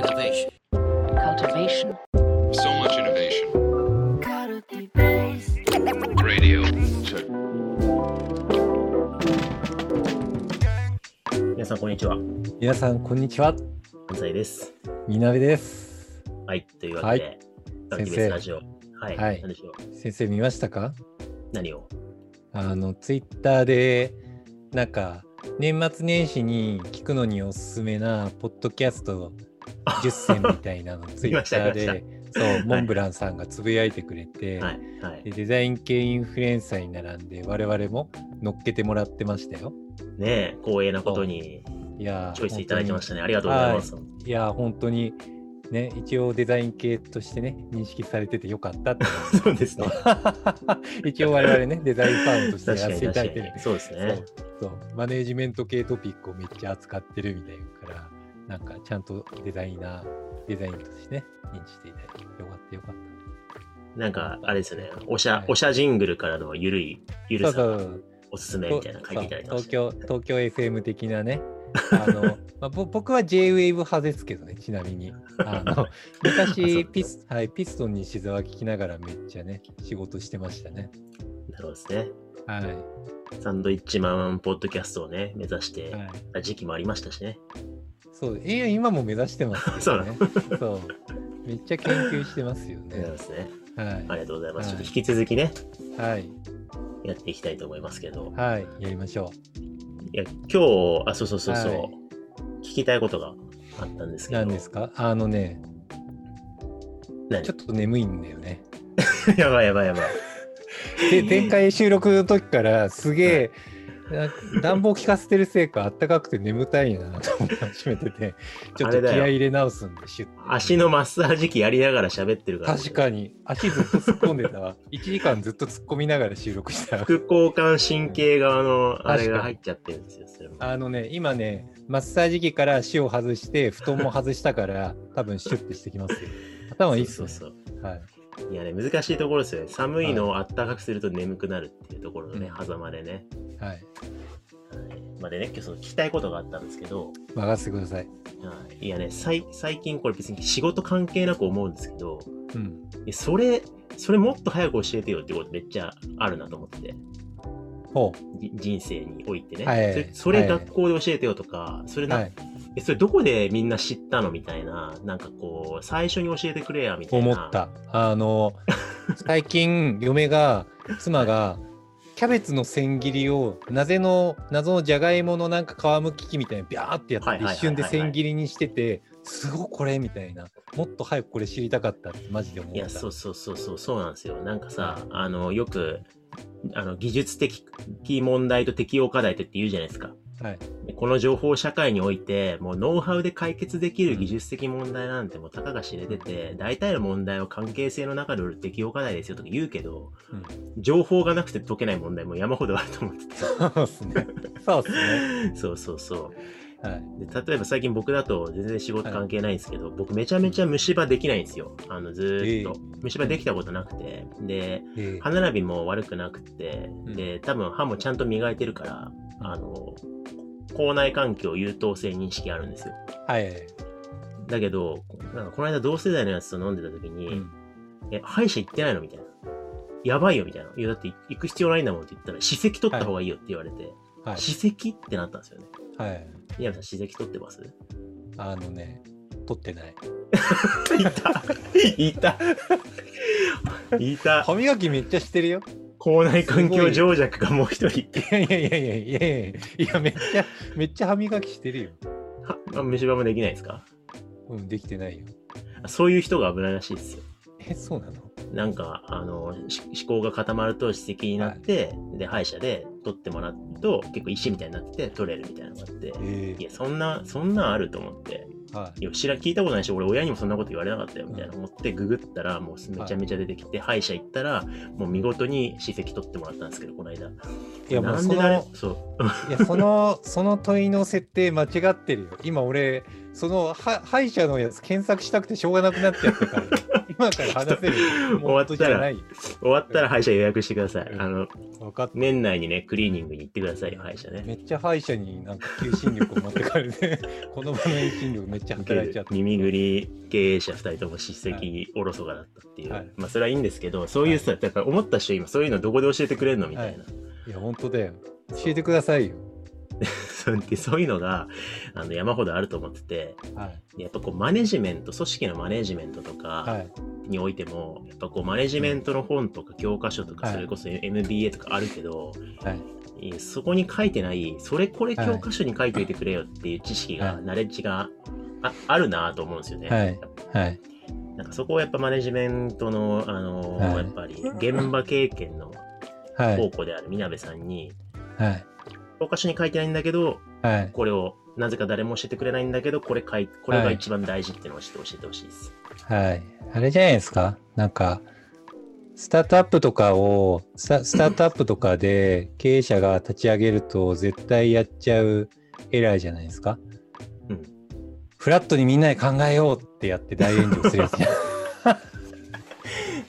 Innovation. cultivation, So much innovation. Radio. Check. 皆さん、こんにちは。皆さん、こんにちは。安西です。みなべです。はい、というわけで、先生スラジオ。はい、はい何でしょう？先生見ましたか？何を？あの、ツイッターで、なんか、年末年始に聞くのにおすすめな、ポッドキャスト10選みたいなの、ツイッターで、そう、モンブランさんがつぶやいてくれて、はい、はいで。デザイン系インフルエンサーに並んで、我々も乗っけてもらってましたよ。ねえ、光栄なことにいやーチョイスいただいてましたね。ありがとうございます。本当にいやー、本当に、ね、一応デザイン系としてね、認識されててよかったっ そうですね。一応我々ね、デザインファームとしてやら確かにせていただいてる。そうですね。そうそうマネージメント系トピックをめっちゃ扱ってるみたいだから、なんかちゃんとデザイナー、デザインとしてね、認知していただいてよかったよかっなんか、あれですよね。おしゃ、はいおしゃジングルからのゆるい、ゆた。るさおすすめみたいなの書いていただいてましたよ。東京、東京 FM 的なね。あの まあ、ぼ僕は J-Wave 派ですけどね、ちなみに。あの 昔ピス、はい、ピストンに静は聞きながらめっちゃね、仕事してましたね。なるほどですね。はい。サンドイッチマンポッドキャストをね、目指してはい、た時期もありましたしね。そう、いや、今も目指してますけどね。そう。めっちゃ研究してますよそうね。ですね。はい。ありがとうございます。ちょっはいと引き続きね、はい。やっていきたいと思いますけど。はい。やりましょいや、今日、あ、そうそうそうそう、はい聞きたいことがあったんですう。けど。何ですか？あのね、何？ちょっと眠いんだよね。やばいやばいやばい。で、前回収録の時からすげえ、な暖房効かせてるせいか、あったかくて眠たいなと思い始めてて、ちょっと気合い入れ直すんで、シュッて足のマッサージ機やりながら喋ってるから。確かに、足ずっと突っ込んでたわ。1時間ずっと突っ込みながら収録した。副交感神経側のあれが入っちゃってるんですよ。それもあのね、今ね、マッサージ機から足を外して、布団も外したから、多分シュッてしてきますよ。頭いいっすね。そうそうそう。はい。いやね、難しいところですよね。寒いのをあったかくすると眠くなるっていうところのね、うん狭間でね。はい。はい。まあ、でね、今日その聞きたいことがあったんですけど、任せてください。はい、いやね、さい最近これ別に仕事関係なく思うんですけど、うん。それ、それもっと早く教えてよってことめっちゃあるなと思って。ほじ人生においてね。はいそれそれはい学校で教えてよとか、それう。な、はい。えそれどこでみんな知ったのみたいな、なんかこう、最初に教えてくれやみたいな。思った。あの、最近、嫁が、妻が、キャベツの千切りを、謎の、謎のじゃがいものなんか皮むき器みたいにビャーってやって、一瞬で千切りにしてて、すごいこれみたいな。もっと早くこれ知りたかったってマジで思った。いや、そうそうそうそう、そうなんですよ。なんかさ、あの、よく、あの、技術的問題と適用課題って言うじゃないですか。はい。でこの情報社会において、もうノウハウで解決できる技術的問題なんてもうたかが知れてて、大体の問題を関係性の中で売る適用課題ですよとか言うけど、うん情報がなくて解けない問題も山ほどあると思ってて。そうですね。そうね。そうそうそう。はい。で例えば最近僕だと全然仕事関係ないんですけど、僕めちゃめちゃ虫歯できないんですよ。あの、ずーっと。虫歯できたことなくて。で、えー歯並びも悪くなくて、うんで、多分歯もちゃんと磨いてるから、あの、口内環境優等生認識あるんですよ。はい。だけど、なんかこの間同世代のやつと飲んでた時に、うんえ、歯医者行ってないのみたいな。やばいよみたいな。いや、だって行く必要ないんだもんって言ったら、歯石取った方がいいよって言われて、はい。歯石ってなったんですよね。はい。宮部さん、歯石取ってます？あのね、取ってない。いたいた いた歯磨きめっちゃしてるよ。口内環境情弱がもう一人いやいやいやいやいやいやいや、めっちゃ、めっちゃ歯磨きしてるよ。はあ虫歯もできないですかうん、できてないよ。そういう人が危ないらしいですよ。え、そうなのなんか、あの、し思考が固まると歯石になって、で、歯医者で取ってもらうと、結構石みたいになってて取れるみたいなのがあって、えいや、そんな、そんなんあると思って、はいや、知ら、聞いたことないし、俺親にもそんなこと言われなかったよ、みたいな思って、ググったら、もうめちゃめちゃ出てきて、歯医者行ったら、もう見事に歯石取ってもらったんですけど、この間。いや、もうその、そう。いや、その、その問いの設定間違ってるよ。今俺、その歯歯医者のやつ検索したくてしょうがなくなっちゃったから、今から話せる終わったら。終わったら歯医者予約してください。うんあの、分かった。年内にね、クリーニングに行ってくださいよ、歯医者ね。めっちゃ歯医者になんか求心力を持ってかれて、この場の遠心力めっちゃ働いちゃって。耳ぐり経営者2人とも叱責おろそかだったっていう、はいまあそれはいいんですけどそういうさ、やっぱ思った人今そういうのどこで教えてくれるのみたいな、いや、本当だよ。教えてくださいよ。そうでそういうのがあの山ほどあると思っててはい。やっぱこうマネジメント組織のマネジメントとはかい。においても、やっぱこうマネジメントの本とか教科書とかはいそれこそ MBA とかあるけど、はい。そこに書いてないそれこれ教科書に書いておいてくれよっていう知識が、はいナレッジがああるなと思うんですよね。はいはい。なんかそこをやっぱマネジメントの、あのーはいやっぱり現場経験のはい。宝庫であるみなべさんに、はい。教科書に書いてないんだけど、はい。これをなぜか誰も教えてくれないんだけど、これ書いこれが一番大事っていうのを知って教えてほしいです。はい。あれじゃないですか？なんか、スタートアップとかを、スタスタートアップとかで経営者が立ち上げると絶対やっちゃうエラーじゃないですか？うん。フラットにみんなで考えようってやって大炎上するやつじゃん。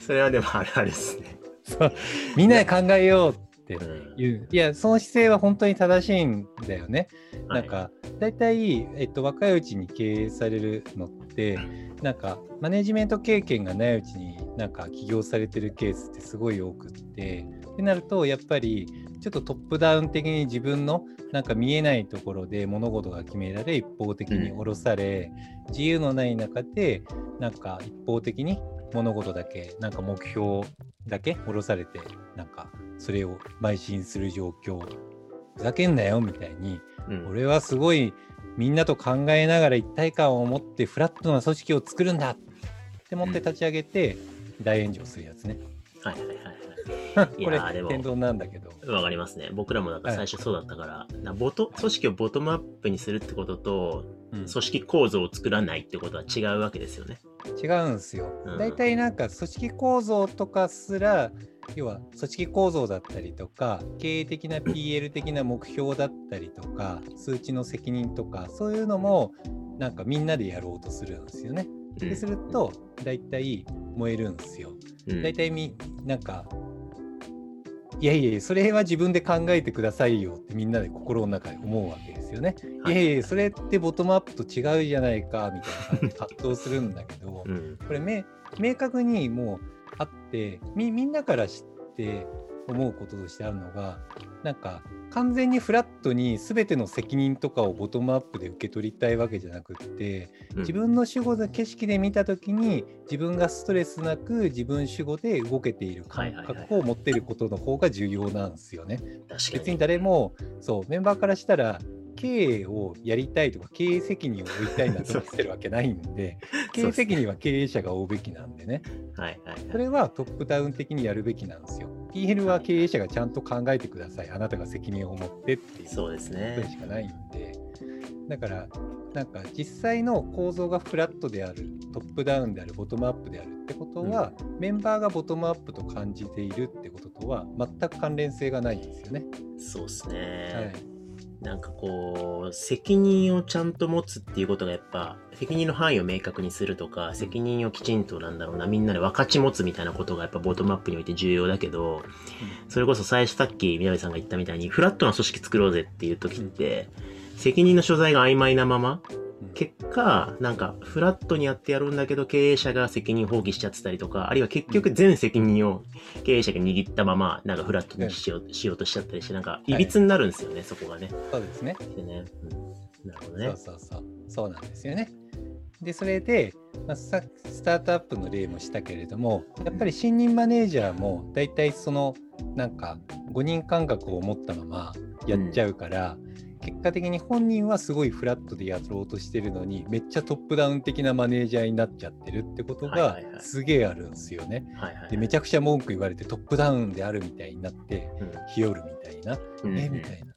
それはでもあるあるですね。そうみんなで考えようってうん言う。いや、その姿勢は本当に正しいんだよね。はいなんか、大体、えっと、若いうちに経営されるのって、なんか、マネジメント経験がないうちになんか起業されてるケースってすごい多くって、ってなると、やっぱり、ちょっとトップダウン的に自分のなんか見えないところで物事が決められ、一方的に下ろされ、自由のない中で、なんか一方的に物事だけ、なんか目標だけ下ろされて、なんかそれを邁進する状況、ふざけんなよみたいに、うん俺はすごいみんなと考えながら一体感を持ってフラットな組織を作るんだって思って立ち上げて大炎上するやつね。はいはいはいはい。いこれ天丼なんだけど。わかりますね。僕らもなんか最初そうだったから、なボト組織をボトムアップにするってことと、うん組織構造を作らないってことは違うわけですよね。違うんですようん。大体なんか組織構造とかすら要は組織構造だったりとか経営的な PL 的な目標だったりとか数値の責任とかそういうのもなんかみんなでやろうとするんですよね。うんですると大体燃えるんですよ。うん大体みなんかいやいやそれは自分で考えてくださいよってみんなで心の中で思うわけですよね。いやいやそれってボトムアップと違うじゃないかみたいな感じで葛藤するんだけどうんこれめ明確にもうあってみみんなから知って思うこととしてあるのがなんか完全にフラットに全ての責任とかをボトムアップで受け取りたいわけじゃなくってうん自分の主語の景色で見た時に自分がストレスなく自分主語で動けている感覚を持っていることの方が重要なんですよね。別にに。誰もそうメンバーからしたら経営をやりたいとか経営責任を負いたいなと 思ってるわけないんで経営責任は経営者が負うべきなんでねはいはいはい。それはトップダウン的にやるべきなんですよ PL は経営者がちゃんと考えてくださいあなたが責任を持ってっていうそうですことね。しかないんでだからなんか実際の構造がフラットであるトップダウンであるボトムアップであるってことは、メンバーがボトムアップと感じているってこととは全く関連性がないんですよね。そうですはいね。なんかこう、責任をちゃんと持つっていうことがやっぱ、責任の範囲を明確にするとか、責任をきちんとなんだろうな、みんなで分かち持つみたいなことがやっぱボトムアップにおいて重要だけど、それこそ最初さっき宮部さんが言ったみたいに、フラットな組織作ろうぜっていう時って、責任の所在が曖昧なまま、うん結果、なんか、フラットにやってやるんだけど、経営者が責任放棄しちゃってたりとか、あるいは結局全責任を経営者が握ったまま、なんかフラットにしよう,、しようとしちゃったりして、なんか、いびつになるんですよね、そこがね。そうですね。でね。うん、なるほどねそう。そうそう。そうなんですよね。で、それで、まあ、さスタートアップの例もしたけれども、やっぱり新任マネージャーも大体その、なんか、5人感覚を持ったままやっちゃうから、結果的に本人はすごいフラットでやろうとしてるのに、めっちゃトップダウン的なマネージャーになっちゃってるってことがすげえあるんですよね。で、めちゃくちゃ文句言われてトップダウンであるみたいになって、日和るみたいな、うんえみたいな。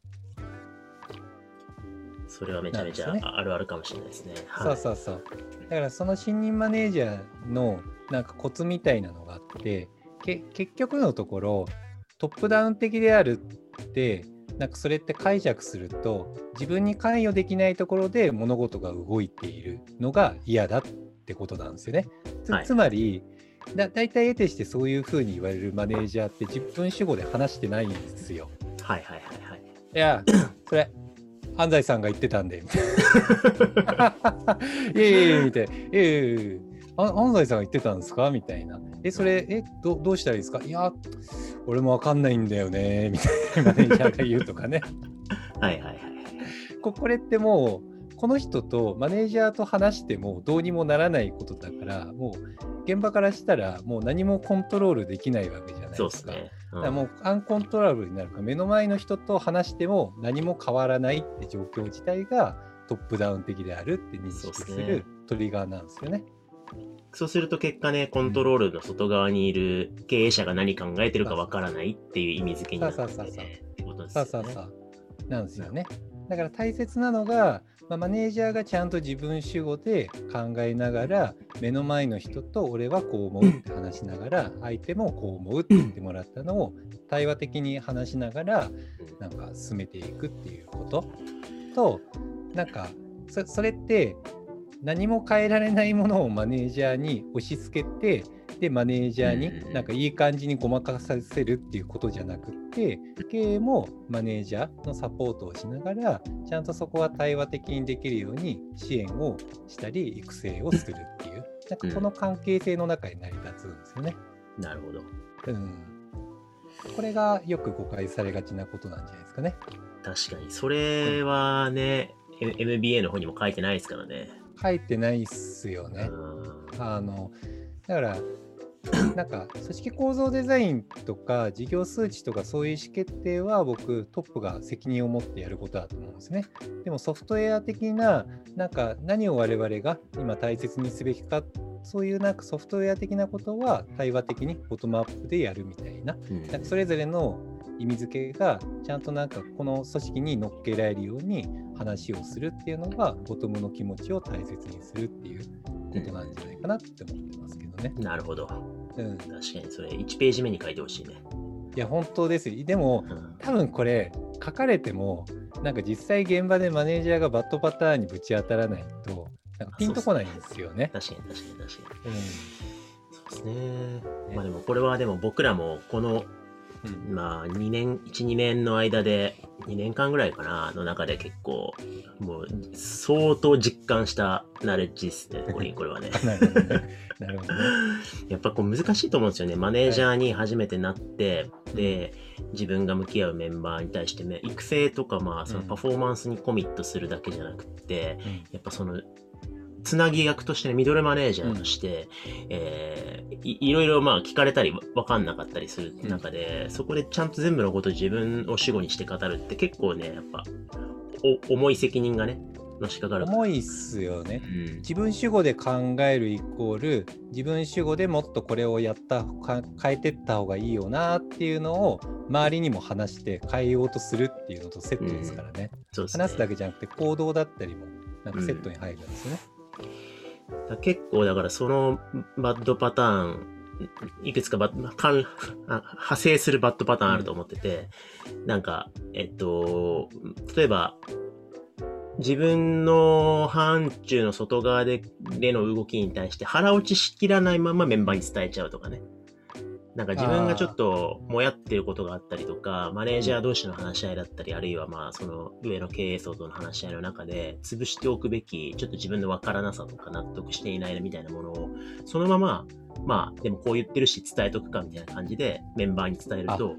それはめちゃめちゃあるあるかもしれないですね。そうはいそうそう。だからその新任マネージャーのなんかコツみたいなのがあって、け結局のところトップダウン的であるって、なんかそれって解釈すると自分に関与できないところで物事が動いているのが嫌だってことなんですよね。つ,、はいつまりだ大体得てしてそういうふうに言われるマネージャーって自分主語で話してないんですよ。はいはいはいはい。いや、それ、安西さんが言ってたんで、み たいな。いやいやいや、みたいな。いやいやいやあ安西さんが言ってたんですか？みたいな。え、それ、えど、どうしたらいいですか？いや、俺もわかんないんだよね、みたいなマネージャーが言うとかね。はいはいはい。ここれってもう、この人とマネージャーと話してもどうにもならないことだから、もう現場からしたらもう何もコントロールできないわけじゃないでか。そうですすね。うんだからもうアンコントロールになるから目の前の人と話しても何も変わらないって状況自体がトップダウン的であるって認識するトリガーなんですよね。そうすると結果ね、コントロールの外側にいる経営者が何考えてるかわからないっていう意味付けになるんで、そうそうそうそうね。ってことですさよね。なんですよね。だから大切なのが、まあ、マネージャーがちゃんと自分主語で考えながら目の前の人と俺はこう思うって話しながら 相手もこう思うって言ってもらったのを対話的に話しながらうんなんか進めていくっていうこととなんかそそれって何も変えられないものをマネージャーに押し付けてでマネージャーうんうんうんになんかいい感じにごまかさせるっていうことじゃなくって経営もマネージャーのサポートをしながらちゃんとそこは対話的にできるように支援をしたり育成をするっていうなんかこの関係性の中に成り立つんですよね。なるほど。うん、これがよく誤解されがちなことなんじゃないですかね。確かに。それはね、M- MBA の方にも書いてないですからね。書いてないっすよね。うんあのだから なんか組織構造デザインとか事業数値とかそういう意思決定は僕トップが責任を持ってやることだと思うんですね。でもソフトウェア的ななんか何を我々が今大切にすべきかそういうなんかソフトウェア的なことは対話的にボトムアップでやるみたいなうんなんかそれぞれの意味付けがちゃんとなんかこの組織に乗っけられるように話をするっていうのがボトムの気持ちを大切にするっていうことなんじゃないかなって思ってますけどね。なるほど。うん、確かにそれ1ページ目に書いてほしいね。いや本当ですよ。でもうん多分これ書かれてもなんか実際現場でマネージャーがバッドパターンにぶち当たらないとなんかピンとこないんですよね。確かに確かに確かに。うんそうですね。ねまあでもこれはでも僕らもこのうんまあ2年、1、2年の間で、2年間ぐらいかな、の中で結構、もう相当実感したナレッジですね、これこれはね。なるほどね。やっぱこう難しいと思うんですよね。マネージャーに初めてなって、で、自分が向き合うメンバーに対してね、育成とかまあそのうんパフォーマンスにコミットするだけじゃなくて、うんやっぱその、つなぎ役としてね、ミドルマネージャーとして、えーいいろいろまあ聞かれたりわかんなかったりする中で、そこでちゃんと全部のことを自分を主語にして語るって結構ね、やっぱ、お重い責任がね、のしかかる。重いっすよね。うん自分主語で考えるイコール自分主語でもっとこれをやったか変えてった方がいいよなっていうのを周りにも話して変えようとするっていうのとセットですからね。そうですね話すだけじゃなくて行動だったりもなんかセットに入るんですよね。だ結構だからそのバッドパターン、いくつかバッかん あ派生するバッドパターンあると思ってて、なんか、えっと、例えば、自分の範疇の外側ででの動きに対して腹落ちしきらないままメンバーに伝えちゃうとかね。なんか自分がちょっともやってることがあったりとか、マネージャー同士の話し合いだったり、あるいはまあその上の経営層との話し合いの中で、潰しておくべき、ちょっと自分のわからなさとか納得していないみたいなものを、そのまま、まあでもこう言ってるし伝えとくかみたいな感じでメンバーに伝えると、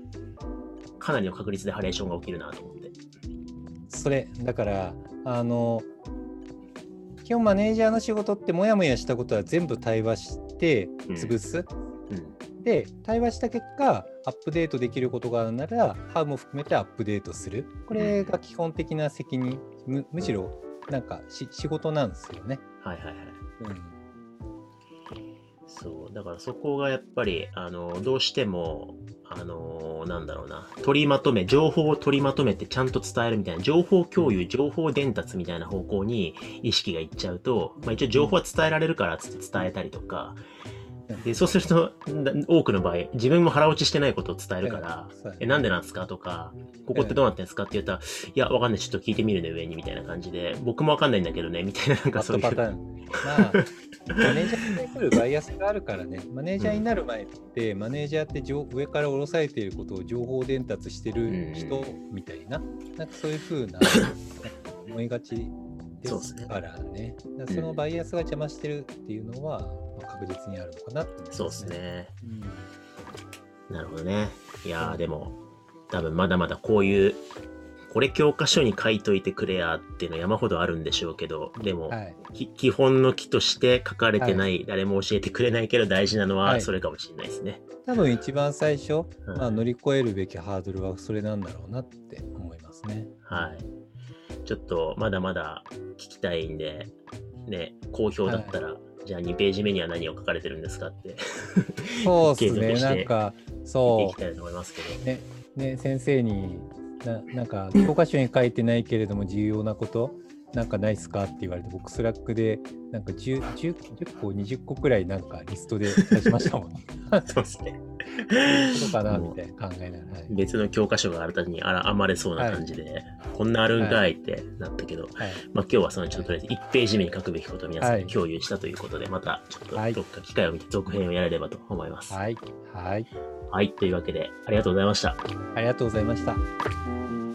かなりの確率でハレーションが起きるなと思って。それだからあの基本マネージャーの仕事ってモヤモヤしたことは全部対話して潰す。うん。で対話した結果アップデートできることがあるならハウも含めてアップデートするこれが基本的な責任むむしろなんかし仕事なんですよね。はいはいはい。うんそう、だからそこがやっぱり、あの、どうしても、あの、なんだろうな、取りまとめ、情報を取りまとめてちゃんと伝えるみたいな、情報共有、情報伝達みたいな方向に意識がいっちゃうと、まあ一応情報は伝えられるからっつって伝えたりとか、で、そうすると、な多くの場合、自分も腹落ちしてないことを伝えるからえ、なんでなんですかとか、ここってどうなってんですかって言ったら、いや、わかんない、ちょっと聞いてみるね、上に、みたいな感じで、僕もわかんないんだけどね、みたいな、なんかそういう。ドパターン。まあマネージャーに対するバイアスがあるからね、マネージャーになる前って、マネージャーって上上から降ろされていることを情報伝達してる人みたいな、なんかそういう風な思いがちですからね。そのバイアスが邪魔してるっていうのは、まあ確実にあるのかなって思いますそうです。ね。うんなるほどね。いやーでも、多分まだまだこういう、これ教科書に書いといてくれやっていうの山ほどあるんでしょうけど、でも、はい。き基本の木として書かれてない、誰も教えてくれないけど大事なのははいそれかもしれないですね。多分一番最初、うんまあ、乗り越えるべきハードルはそれなんだろうなって思いますね。はい。ちょっとまだまだ聞きたいんで、ね、好評だったら、じゃあ2ページ目には何を書かれてるんですかってそうですね。なんか、そきたいと思いますけど。う、ね、ね、先生にな、なんか、教科書に書いてないけれども重要なこと、なんかないっすかって言われて、僕、スラックで、なんか 10, 10, 10個、20個くらい、なんかリストで出しましたもんね。そうですね。そうかな、みたいな考えながら。はい。別の教科書が新たにあら余れそうな感じで、こんなあるんかいってなったけど、はいまあ、今日はそのちょっととりあえず1ページ目に書くべきことを皆さんはいに共有したということで、またちょっとはいどっか機会を見て続編をやれればと思います。はい。はい。はい、というわけでありがとうございました。ありがとうございました。